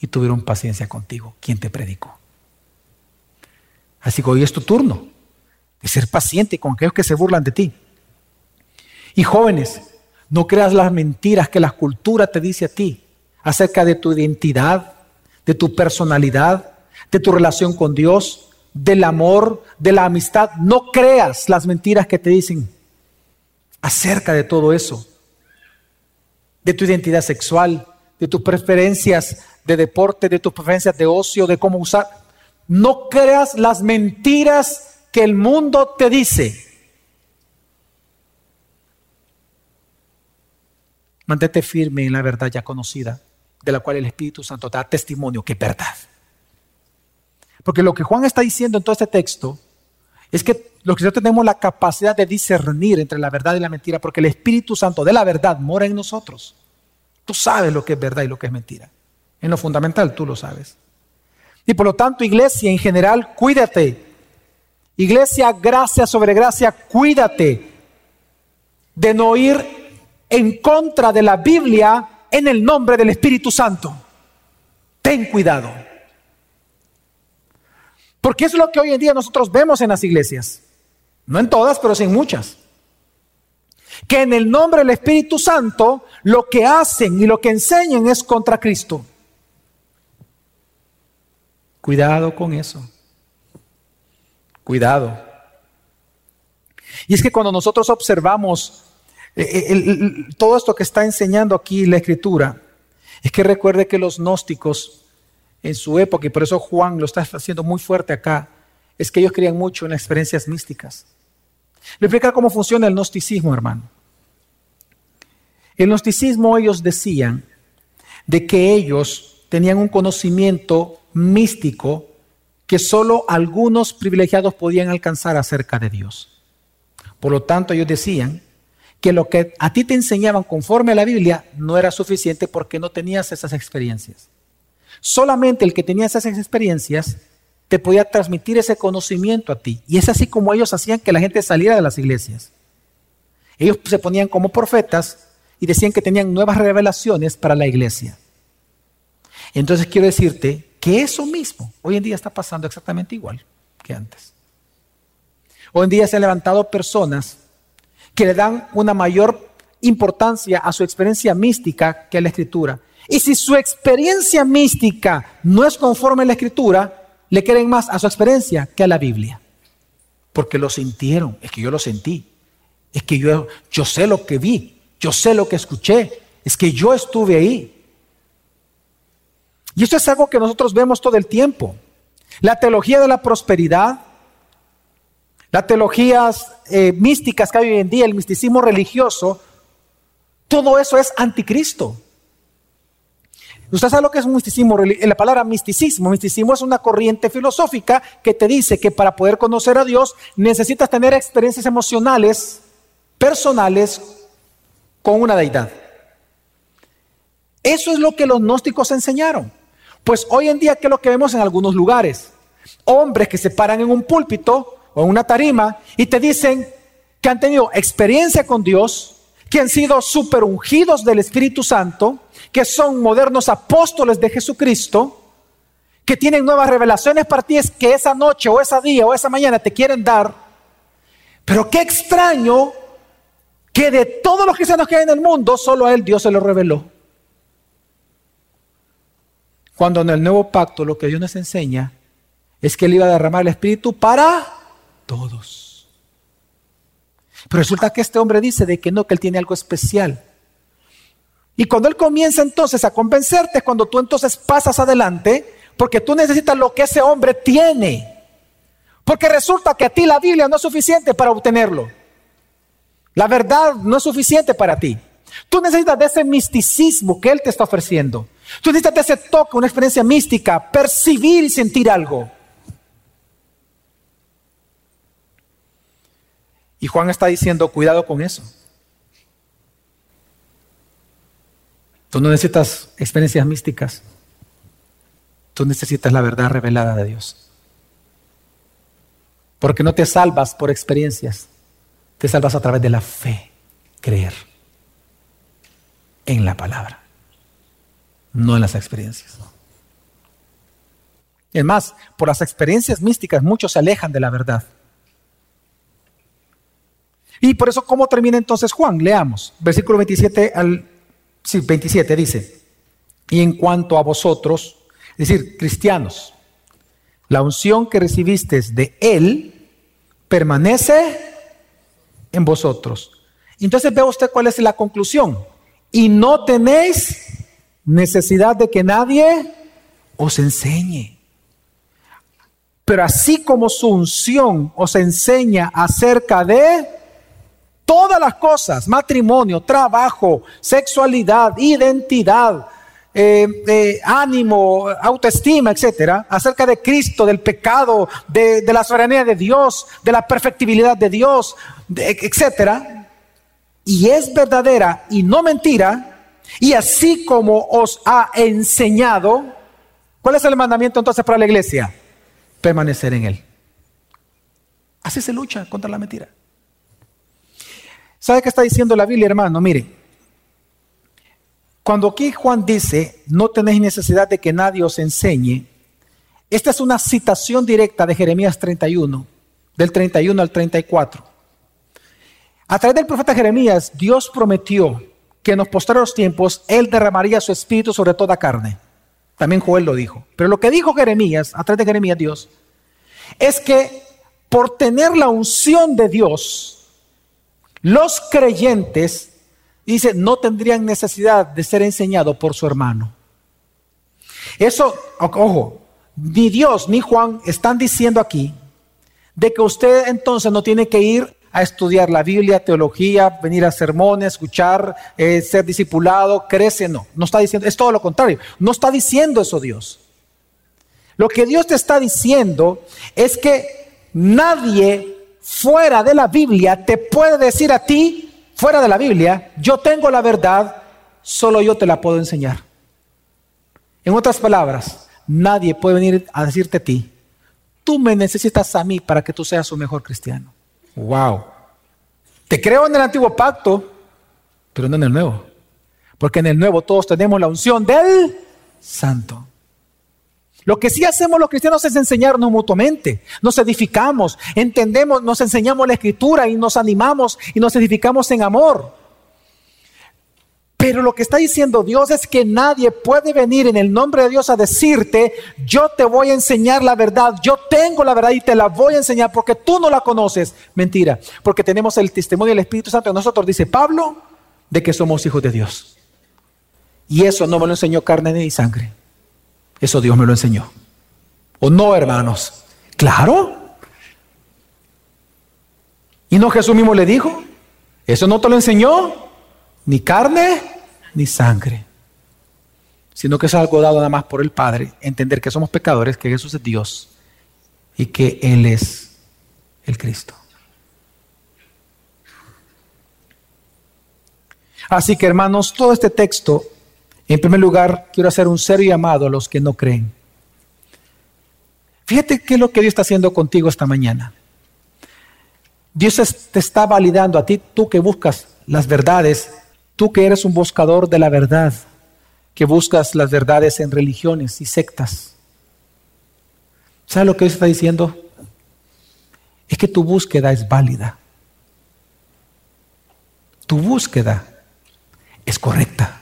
Y tuvieron paciencia contigo, quien te predicó. Así que hoy es tu turno de ser paciente con aquellos que se burlan de ti. Y jóvenes, no creas las mentiras que la cultura te dice a ti acerca de tu identidad, de tu personalidad, de tu relación con Dios, del amor, de la amistad. No creas las mentiras que te dicen acerca de todo eso, de tu identidad sexual, de tus preferencias de deporte, de tus preferencias de ocio, de cómo usar. No creas las mentiras que el mundo te dice. Mantente firme en la verdad ya conocida, de la cual el Espíritu Santo da testimonio que es verdad. Porque lo que Juan está diciendo en todo este texto es que los que tenemos la capacidad de discernir entre la verdad y la mentira, porque el Espíritu Santo de la verdad mora en nosotros. Tú sabes lo que es verdad y lo que es mentira. En lo fundamental tú lo sabes. Y por lo tanto, iglesia en general, cuídate. Iglesia, gracia sobre gracia, cuídate de no ir en contra de la Biblia en el nombre del Espíritu Santo. Ten cuidado. Porque es lo que hoy en día nosotros vemos en las iglesias. No en todas, pero sí en muchas. Que en el nombre del Espíritu Santo lo que hacen y lo que enseñan es contra Cristo. Cuidado con eso. Cuidado. Y es que cuando nosotros observamos eh, eh, todo esto que está enseñando aquí la Escritura, es que recuerde que los gnósticos en su época, y por eso Juan lo está haciendo muy fuerte acá, es que ellos creían mucho en experiencias místicas. Le explicar cómo funciona el gnosticismo, hermano. El gnosticismo ellos decían de que ellos tenían un conocimiento místico que solo algunos privilegiados podían alcanzar acerca de Dios. Por lo tanto, ellos decían que lo que a ti te enseñaban conforme a la Biblia no era suficiente porque no tenías esas experiencias. Solamente el que tenía esas experiencias te podía transmitir ese conocimiento a ti. Y es así como ellos hacían que la gente saliera de las iglesias. Ellos se ponían como profetas y decían que tenían nuevas revelaciones para la iglesia. Entonces quiero decirte que eso mismo hoy en día está pasando exactamente igual que antes. Hoy en día se han levantado personas que le dan una mayor importancia a su experiencia mística que a la escritura. Y si su experiencia mística no es conforme a la escritura, le quieren más a su experiencia que a la Biblia. Porque lo sintieron, es que yo lo sentí, es que yo, yo sé lo que vi, yo sé lo que escuché, es que yo estuve ahí. Y esto es algo que nosotros vemos todo el tiempo. La teología de la prosperidad, las teologías eh, místicas que hay hoy en día, el misticismo religioso, todo eso es anticristo. ¿Usted sabe lo que es un misticismo? La palabra misticismo, misticismo es una corriente filosófica que te dice que para poder conocer a Dios necesitas tener experiencias emocionales, personales, con una deidad. Eso es lo que los gnósticos enseñaron. Pues hoy en día, ¿qué es lo que vemos en algunos lugares? Hombres que se paran en un púlpito o en una tarima y te dicen que han tenido experiencia con Dios, que han sido super ungidos del Espíritu Santo, que son modernos apóstoles de Jesucristo, que tienen nuevas revelaciones para ti, es que esa noche o esa día o esa mañana te quieren dar. Pero qué extraño que de todos los cristianos que hay en el mundo, solo a él Dios se lo reveló. Cuando en el nuevo pacto lo que Dios nos enseña es que Él iba a derramar el Espíritu para todos. Pero resulta que este hombre dice de que no, que Él tiene algo especial. Y cuando Él comienza entonces a convencerte, cuando tú entonces pasas adelante, porque tú necesitas lo que ese hombre tiene. Porque resulta que a ti la Biblia no es suficiente para obtenerlo. La verdad no es suficiente para ti. Tú necesitas de ese misticismo que Él te está ofreciendo. Tú necesitas ese toque, una experiencia mística, percibir y sentir algo. Y Juan está diciendo, cuidado con eso. Tú no necesitas experiencias místicas. Tú necesitas la verdad revelada de Dios. Porque no te salvas por experiencias. Te salvas a través de la fe, creer en la palabra no en las experiencias. Es más, por las experiencias místicas muchos se alejan de la verdad. Y por eso, ¿cómo termina entonces Juan? Leamos. Versículo 27 al sí, 27 dice, y en cuanto a vosotros, es decir, cristianos, la unción que recibisteis de Él permanece en vosotros. Entonces ve usted cuál es la conclusión. Y no tenéis necesidad de que nadie os enseñe. Pero así como su unción os enseña acerca de todas las cosas, matrimonio, trabajo, sexualidad, identidad, eh, eh, ánimo, autoestima, etcétera, acerca de Cristo, del pecado, de, la soberanía de Dios, de la perfectibilidad de Dios, etcétera, y es verdadera y no mentira, y así como os ha enseñado, ¿cuál es el mandamiento entonces para la iglesia? Permanecer en él. Así se lucha contra la mentira. ¿Sabe qué está diciendo la Biblia, hermano? Mire, cuando aquí Juan dice, no tenéis necesidad de que nadie os enseñe, esta es una citación directa de Jeremías 31, del 31 al 34. A través del profeta Jeremías, Dios prometió que en los posteriores tiempos Él derramaría su espíritu sobre toda carne. También Joel lo dijo. Pero lo que dijo Jeremías, a través de Jeremías Dios, es que por tener la unción de Dios, los creyentes, dice, no tendrían necesidad de ser enseñados por su hermano. Eso, ojo, ni Dios ni Juan están diciendo aquí de que usted entonces no tiene que ir a estudiar la Biblia, teología, venir a sermones, escuchar, eh, ser discipulado, crece, no. No está diciendo, es todo lo contrario. No está diciendo eso Dios. Lo que Dios te está diciendo es que nadie fuera de la Biblia te puede decir a ti, fuera de la Biblia, yo tengo la verdad, solo yo te la puedo enseñar. En otras palabras, nadie puede venir a decirte a ti, tú me necesitas a mí para que tú seas un mejor cristiano. Wow. Te creo en el antiguo pacto, pero no en el nuevo. Porque en el nuevo todos tenemos la unción del santo. Lo que sí hacemos los cristianos es enseñarnos mutuamente, nos edificamos, entendemos, nos enseñamos la escritura y nos animamos y nos edificamos en amor. Pero lo que está diciendo Dios es que nadie puede venir en el nombre de Dios a decirte, yo te voy a enseñar la verdad, yo tengo la verdad y te la voy a enseñar porque tú no la conoces. Mentira, porque tenemos el testimonio del Espíritu Santo de nosotros, dice Pablo, de que somos hijos de Dios. Y eso no me lo enseñó carne ni sangre, eso Dios me lo enseñó. ¿O no, hermanos? Claro. ¿Y no Jesús mismo le dijo? ¿Eso no te lo enseñó? ni carne ni sangre, sino que es algo dado nada más por el Padre, entender que somos pecadores, que Jesús es Dios y que Él es el Cristo. Así que hermanos, todo este texto, en primer lugar, quiero hacer un serio llamado a los que no creen. Fíjate qué es lo que Dios está haciendo contigo esta mañana. Dios te está validando a ti, tú que buscas las verdades Tú que eres un buscador de la verdad, que buscas las verdades en religiones y sectas. ¿Sabes lo que Dios está diciendo? Es que tu búsqueda es válida. Tu búsqueda es correcta.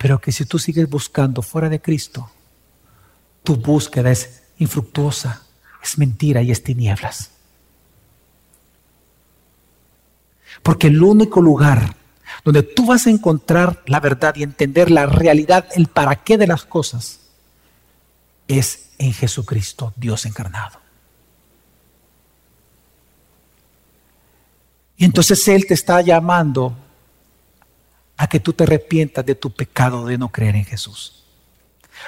Pero que si tú sigues buscando fuera de Cristo, tu búsqueda es infructuosa, es mentira y es tinieblas. Porque el único lugar donde tú vas a encontrar la verdad y entender la realidad, el para qué de las cosas, es en Jesucristo, Dios encarnado. Y entonces Él te está llamando a que tú te arrepientas de tu pecado de no creer en Jesús.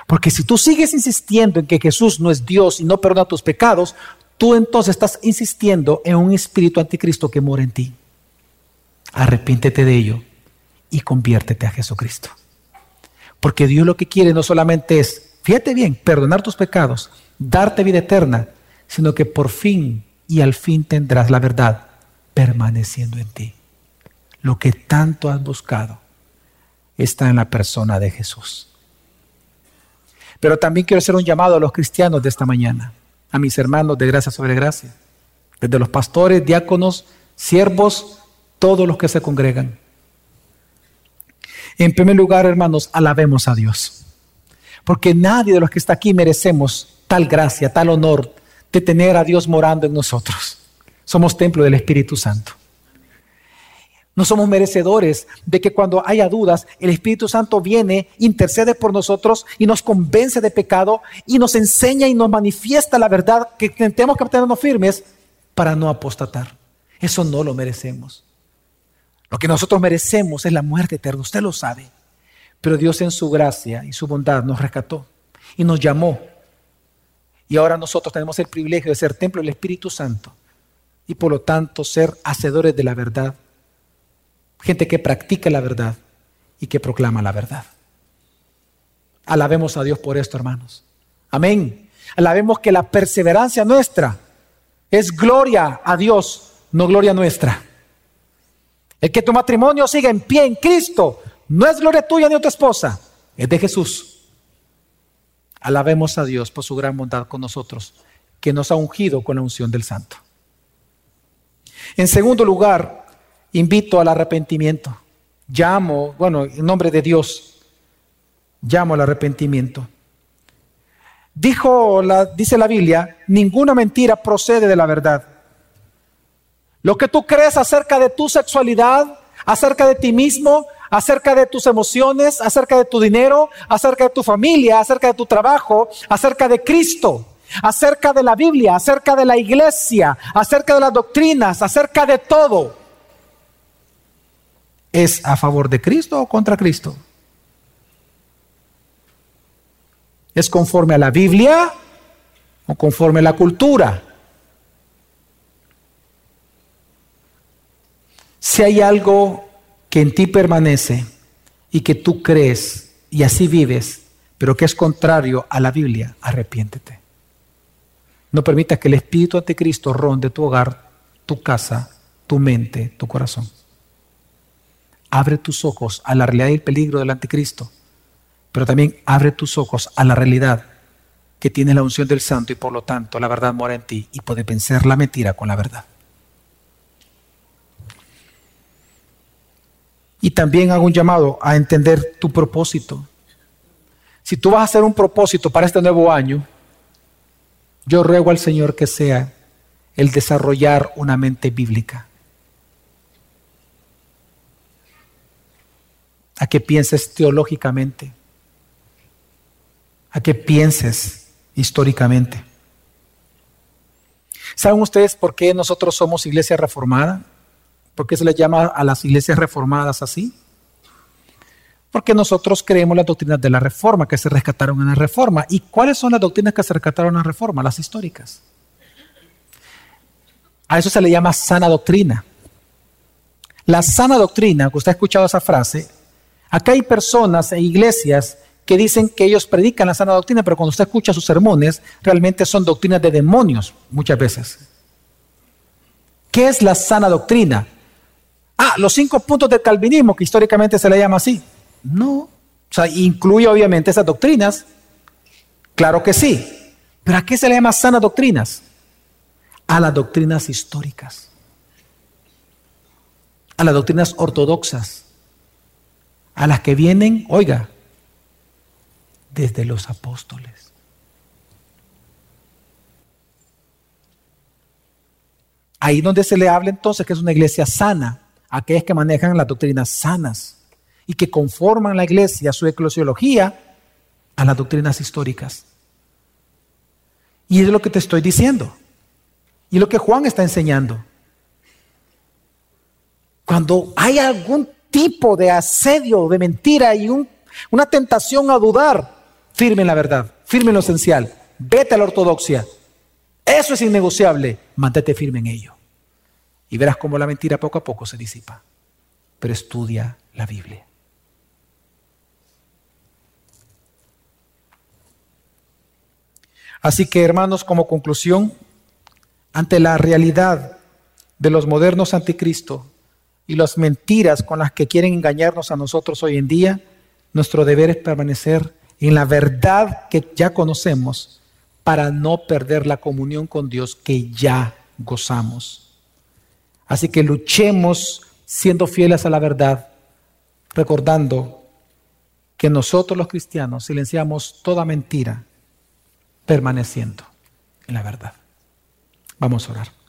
Porque si tú sigues insistiendo en que Jesús no es Dios y no perdona tus pecados, tú entonces estás insistiendo en un espíritu anticristo que mora en ti. Arrepiéntete de ello y conviértete a Jesucristo. Porque Dios lo que quiere no solamente es, fíjate bien, perdonar tus pecados, darte vida eterna, sino que por fin y al fin tendrás la verdad permaneciendo en ti. Lo que tanto has buscado está en la persona de Jesús. Pero también quiero hacer un llamado a los cristianos de esta mañana, a mis hermanos de gracia sobre gracia, desde los pastores, diáconos, siervos, todos los que se congregan. En primer lugar, hermanos, alabemos a Dios. Porque nadie de los que está aquí merecemos tal gracia, tal honor de tener a Dios morando en nosotros. Somos templo del Espíritu Santo. No somos merecedores de que cuando haya dudas, el Espíritu Santo viene, intercede por nosotros y nos convence de pecado y nos enseña y nos manifiesta la verdad que tenemos que mantenernos firmes para no apostatar. Eso no lo merecemos. Lo que nosotros merecemos es la muerte eterna, usted lo sabe. Pero Dios en su gracia y su bondad nos rescató y nos llamó. Y ahora nosotros tenemos el privilegio de ser templo del Espíritu Santo y por lo tanto ser hacedores de la verdad. Gente que practica la verdad y que proclama la verdad. Alabemos a Dios por esto, hermanos. Amén. Alabemos que la perseverancia nuestra es gloria a Dios, no gloria nuestra. El que tu matrimonio siga en pie en Cristo no es gloria tuya ni de tu esposa, es de Jesús. Alabemos a Dios por su gran bondad con nosotros, que nos ha ungido con la unción del Santo. En segundo lugar, invito al arrepentimiento. Llamo, bueno, en nombre de Dios, llamo al arrepentimiento. Dijo la, dice la Biblia, ninguna mentira procede de la verdad. Lo que tú crees acerca de tu sexualidad, acerca de ti mismo, acerca de tus emociones, acerca de tu dinero, acerca de tu familia, acerca de tu trabajo, acerca de Cristo, acerca de la Biblia, acerca de la iglesia, acerca de las doctrinas, acerca de todo. ¿Es a favor de Cristo o contra Cristo? ¿Es conforme a la Biblia o conforme a la cultura? Si hay algo que en ti permanece y que tú crees y así vives, pero que es contrario a la Biblia, arrepiéntete. No permita que el espíritu anticristo ronde tu hogar, tu casa, tu mente, tu corazón. Abre tus ojos a la realidad y el peligro del anticristo, pero también abre tus ojos a la realidad que tiene la unción del santo y por lo tanto la verdad mora en ti y puede vencer la mentira con la verdad. Y también hago un llamado a entender tu propósito. Si tú vas a hacer un propósito para este nuevo año, yo ruego al Señor que sea el desarrollar una mente bíblica. A que pienses teológicamente. A que pienses históricamente. ¿Saben ustedes por qué nosotros somos iglesia reformada? ¿Por qué se les llama a las iglesias reformadas así? Porque nosotros creemos las doctrinas de la reforma que se rescataron en la reforma. ¿Y cuáles son las doctrinas que se rescataron en la reforma? Las históricas. A eso se le llama sana doctrina. La sana doctrina, que usted ha escuchado esa frase, acá hay personas e iglesias que dicen que ellos predican la sana doctrina, pero cuando usted escucha sus sermones, realmente son doctrinas de demonios muchas veces. ¿Qué es la sana doctrina? Ah, los cinco puntos del calvinismo, que históricamente se le llama así. No. O sea, incluye obviamente esas doctrinas, Claro que sí. Pero ¿a qué se le llama sanas doctrinas? A las doctrinas históricas. A las doctrinas ortodoxas. A las que vienen, oiga, desde los apóstoles. Ahí donde se le habla entonces que es una iglesia sana, aquellas que manejan las doctrinas sanas y que conforman la iglesia, su eclesiología, a las doctrinas históricas. Y es lo que te estoy diciendo. Y lo que Juan está enseñando. Cuando hay algún tipo de asedio, de mentira y una tentación a dudar, firme en la verdad, firme en lo esencial, vete a la ortodoxia. Eso es innegociable, mantente firme en ello. Y verás cómo la mentira poco a poco se disipa. Pero estudia la Biblia. Así que, hermanos, como conclusión, ante la realidad de los modernos anticristo y las mentiras con las que quieren engañarnos a nosotros hoy en día, nuestro deber es permanecer en la verdad que ya conocemos para no perder la comunión con Dios que ya gozamos. Así que luchemos siendo fieles a la verdad, recordando que nosotros los cristianos silenciamos toda mentira permaneciendo en la verdad. Vamos a orar.